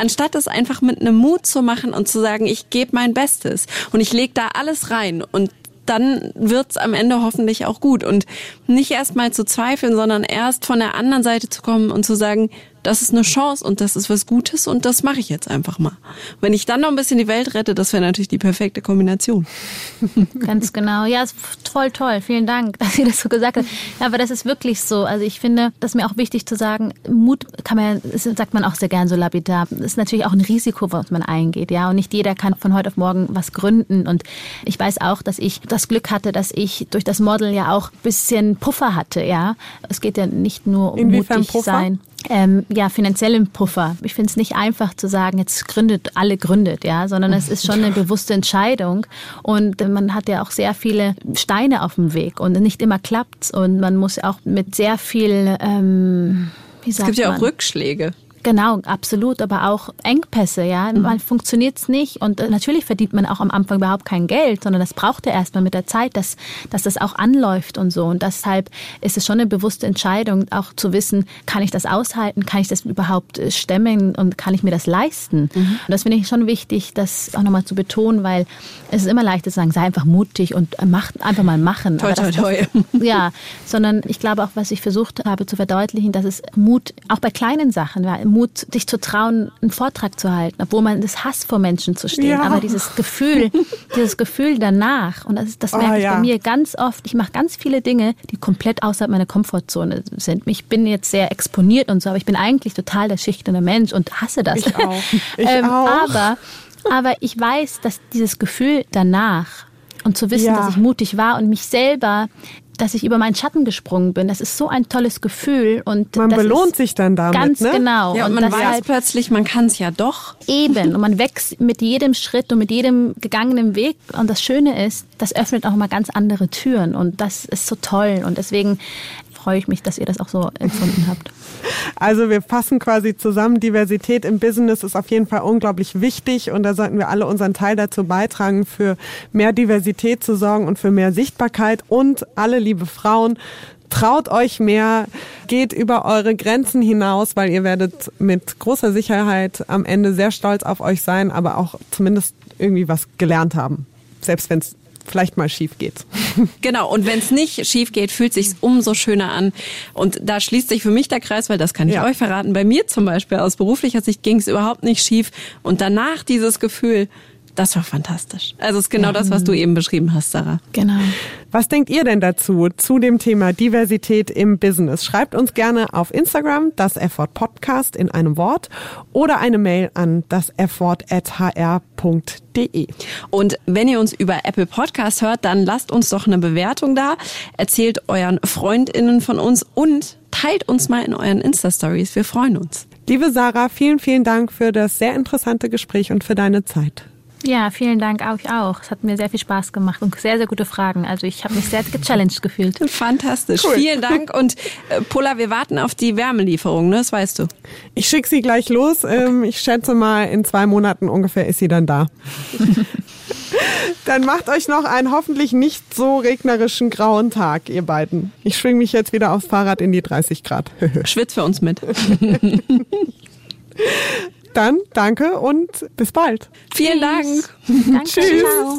Anstatt es einfach mit einem Mut zu machen und zu sagen, ich gebe mein Bestes und ich lege da alles rein und dann wird's am Ende hoffentlich auch gut. Und nicht erst mal zu zweifeln, sondern erst von der anderen Seite zu kommen und zu sagen, das ist eine Chance und das ist was Gutes und das mache ich jetzt einfach mal. Wenn ich dann noch ein bisschen die Welt rette, das wäre natürlich die perfekte Kombination. Ganz genau. Ja, ist voll toll. Vielen Dank, dass ihr das so gesagt habt. Ja, aber das ist wirklich so. Also ich finde, das ist mir auch wichtig zu sagen, Mut kann man, das sagt man auch sehr gern so lapidar. Das ist natürlich auch ein Risiko, was man eingeht. Ja, und nicht jeder kann von heute auf morgen was gründen. Und ich weiß auch, dass ich das Glück hatte, dass ich durch das Model ja auch ein bisschen Puffer hatte. Ja, es geht ja nicht nur um Inwiefern mutig Puffer? sein ähm, ja, finanziellen Puffer. Ich finde es nicht einfach zu sagen, jetzt gründet, alle gründet, ja, sondern es ist schon eine bewusste Entscheidung und man hat ja auch sehr viele Steine auf dem Weg und nicht immer klappt's und man muss auch mit sehr viel, ähm, wie sagt Es gibt ja auch Rückschläge. Genau, absolut, aber auch Engpässe, ja. Mhm. Man funktioniert es nicht und äh, natürlich verdient man auch am Anfang überhaupt kein Geld, sondern das braucht ja erstmal mit der Zeit, dass, dass das auch anläuft und so. Und deshalb ist es schon eine bewusste Entscheidung, auch zu wissen, kann ich das aushalten, kann ich das überhaupt äh, stemmen und kann ich mir das leisten? Mhm. Und das finde ich schon wichtig, das auch nochmal zu betonen, weil es ist immer leicht zu sagen, sei einfach mutig und äh, mach, einfach mal machen. Toi, toi, toi. Ja, sondern ich glaube auch, was ich versucht habe zu verdeutlichen, dass es Mut auch bei kleinen Sachen, weil Mut, sich zu trauen, einen Vortrag zu halten, obwohl man das hasst, vor Menschen zu stehen. Ja. Aber dieses Gefühl, dieses Gefühl danach, und das, das merke oh, ich ja. bei mir ganz oft, ich mache ganz viele Dinge, die komplett außerhalb meiner Komfortzone sind. Ich bin jetzt sehr exponiert und so, aber ich bin eigentlich total der schüchterne Mensch und hasse das. Ich auch. Ich ähm, auch. Aber, aber ich weiß, dass dieses Gefühl danach und zu wissen, ja. dass ich mutig war und mich selber dass ich über meinen Schatten gesprungen bin. Das ist so ein tolles Gefühl und man belohnt sich dann damit. Ganz ne? genau. Ja, und, und man weiß halt plötzlich, man kann es ja doch. Eben und man wächst mit jedem Schritt und mit jedem gegangenen Weg. Und das Schöne ist, das öffnet auch mal ganz andere Türen und das ist so toll und deswegen freue ich mich, dass ihr das auch so empfunden habt. Also wir fassen quasi zusammen, Diversität im Business ist auf jeden Fall unglaublich wichtig und da sollten wir alle unseren Teil dazu beitragen, für mehr Diversität zu sorgen und für mehr Sichtbarkeit und alle liebe Frauen, traut euch mehr, geht über eure Grenzen hinaus, weil ihr werdet mit großer Sicherheit am Ende sehr stolz auf euch sein, aber auch zumindest irgendwie was gelernt haben. Selbst wenn es vielleicht mal schief geht. Genau, und wenn es nicht schief geht, fühlt sich umso schöner an. Und da schließt sich für mich der Kreis, weil das kann ich ja. euch verraten. Bei mir zum Beispiel aus beruflicher Sicht ging es überhaupt nicht schief. Und danach dieses Gefühl, Das war fantastisch. Also es ist genau ja. das, was du eben beschrieben hast, Sarah. Genau. Was denkt ihr denn dazu, zu dem Thema Diversität im Business? Schreibt uns gerne auf Instagram das F-Wort Podcast in einem Wort oder eine Mail an das hr.de. Und wenn ihr uns über Apple Podcast hört, dann lasst uns doch eine Bewertung da, erzählt euren FreundInnen von uns und teilt uns mal in euren Insta-Stories. Wir freuen uns. Liebe Sarah, vielen, vielen Dank für das sehr interessante Gespräch und für deine Zeit. Ja, vielen Dank euch auch. Es hat mir sehr viel Spaß gemacht und sehr, sehr gute Fragen. Also ich habe mich sehr gechallenged gefühlt. Fantastisch. Cool. Vielen Dank. Und äh, Pola, wir warten auf die Wärmelieferung, ne? Das weißt du. Ich schicke sie gleich los. Ähm, ich schätze mal, in zwei Monaten ungefähr ist sie dann da. Dann macht euch noch einen hoffentlich nicht so regnerischen grauen Tag, ihr beiden. Ich schwing mich jetzt wieder aufs Fahrrad in die 30 Grad. Schwitz für uns mit. Dann danke und bis bald. Vielen Dank. Danke, Tschüss. Ciao.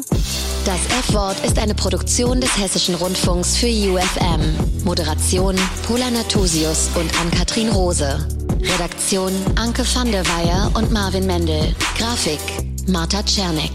Das F-Wort ist eine Produktion des Hessischen Rundfunks für UFM. Moderation Pola Natusius und Ann-Kathrin Rose. Redaktion Anke van der Weyer und Marvin Mendel. Grafik Marta Czernek.